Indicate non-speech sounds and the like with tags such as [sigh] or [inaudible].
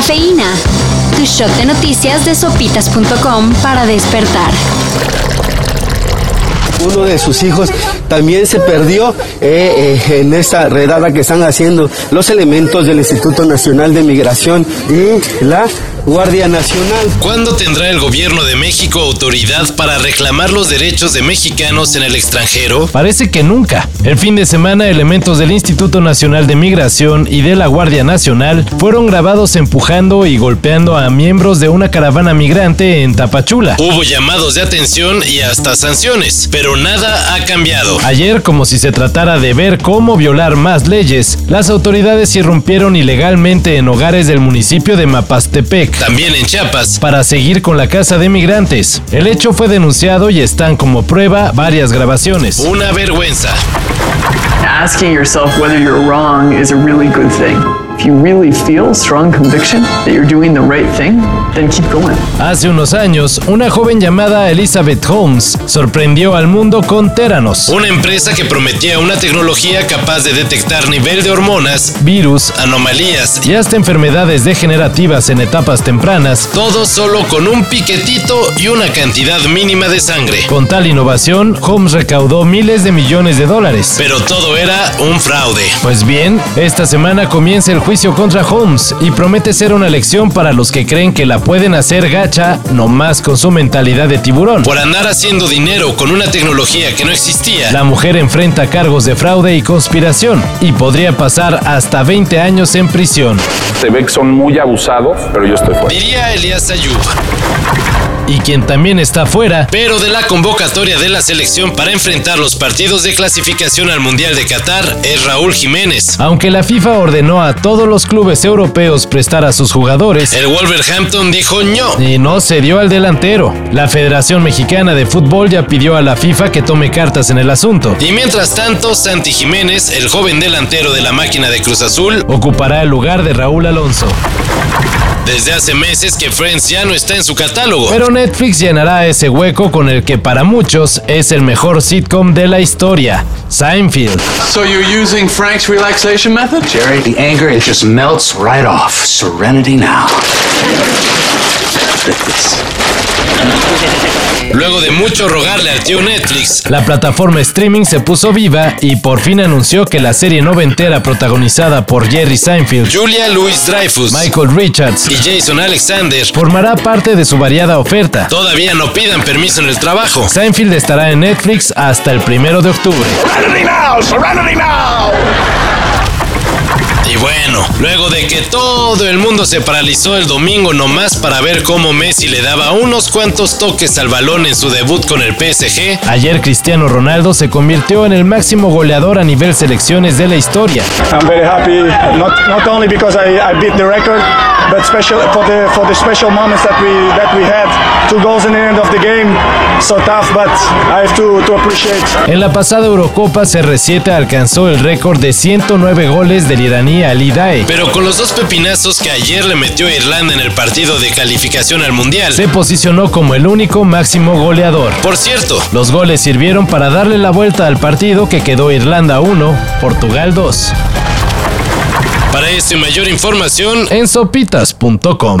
Cafeína. Tu shot de noticias de sopitas.com para despertar. Uno de sus hijos también se perdió eh, eh, en esta redada que están haciendo los elementos del Instituto Nacional de Migración y la Guardia Nacional. ¿Cuándo tendrá el gobierno de México autoridad para reclamar los derechos de mexicanos en el extranjero? Parece que nunca. El fin de semana, elementos del Instituto Nacional de Migración y de la Guardia Nacional fueron grabados empujando y golpeando a miembros de una caravana migrante en Tapachula. Hubo llamados de atención y hasta sanciones, pero nada ha cambiado. Ayer, como si se tratara de ver cómo violar más leyes, las autoridades irrumpieron ilegalmente en hogares del municipio de Mapastepec también en Chiapas, para seguir con la casa de migrantes. El hecho fue denunciado y están como prueba varias grabaciones. Una vergüenza. Asking yourself whether you're wrong is a really good thing. You really feel strong conviction that you're doing the right thing, then keep going. Hace unos años, una joven llamada Elizabeth Holmes sorprendió al mundo con Theranos, Una empresa que prometía una tecnología capaz de detectar nivel de hormonas, virus anomalías, y hasta enfermedades degenerativas en etapas tempranas. todo solo con un piquetito y una cantidad mínima de sangre. Con tal innovación, Holmes recaudó miles de millones de dólares. Pero todo era un fraude. Pues bien, esta semana comienza el juicio contra Holmes y promete ser una lección para los que creen que la pueden hacer gacha nomás con su mentalidad de tiburón. Por andar haciendo dinero con una tecnología que no existía. La mujer enfrenta cargos de fraude y conspiración y podría pasar hasta 20 años en prisión. Se ve que son muy abusados, pero yo estoy fuera. Diría Elías Ayub. Y quien también está fuera, Pero de la convocatoria de la selección para enfrentar los partidos de clasificación al Mundial de Qatar es Raúl Jiménez. aunque la FIFA ordenó a todos los clubes europeos prestar a sus jugadores, El Wolverhampton dijo no. y no se dio al delantero. La Federación Mexicana de Fútbol ya pidió a la FIFA que tome cartas en el asunto. Y mientras tanto, Santi Jiménez, el joven delantero de la máquina de Cruz Azul, Ocupará el lugar de Raúl Alonso. Desde hace meses que Friends ya no está en su catálogo. Pero Netflix llenará ese hueco con el que para muchos es el mejor sitcom de la historia, Seinfeld. So you're using Frank's relaxation method? Jerry, the anger, it just melts right off. Serenity now. [laughs] Luego de mucho rogarle al tío Netflix, La plataforma streaming se puso viva y por fin anunció que la serie noventera protagonizada por Jerry Seinfeld, Julia Louis Dreyfus Michael Richards, y Jason Alexander formará parte de su variada oferta. todavía no pidan permiso en el trabajo. Seinfeld estará en Netflix hasta el primero de octubre. Y bueno, luego de que todo el mundo se paralizó el domingo nomás para ver cómo Messi le daba unos cuantos toques al balón en su debut con el PSG, Ayer Cristiano Ronaldo se convirtió en el máximo goleador a nivel selecciones de la historia. I'm very happy, not, not only because I, I beat the record, but special for the for the special moments that we that we had. Two goals in the end of the game, so tough, but I have to, to appreciate. En la pasada Eurocopa CR7 alcanzó el récord de 109 goles del iraní Ali Daei. pero con los dos pepinazos que ayer le metió a Irlanda en el partido de calificación al Mundial. Se posicionó como el único máximo goleador. Por cierto, Los goles sirvieron para darle la vuelta al partido que quedó Irlanda 1, Portugal 2. para esto y mayor información, En sopitas.com.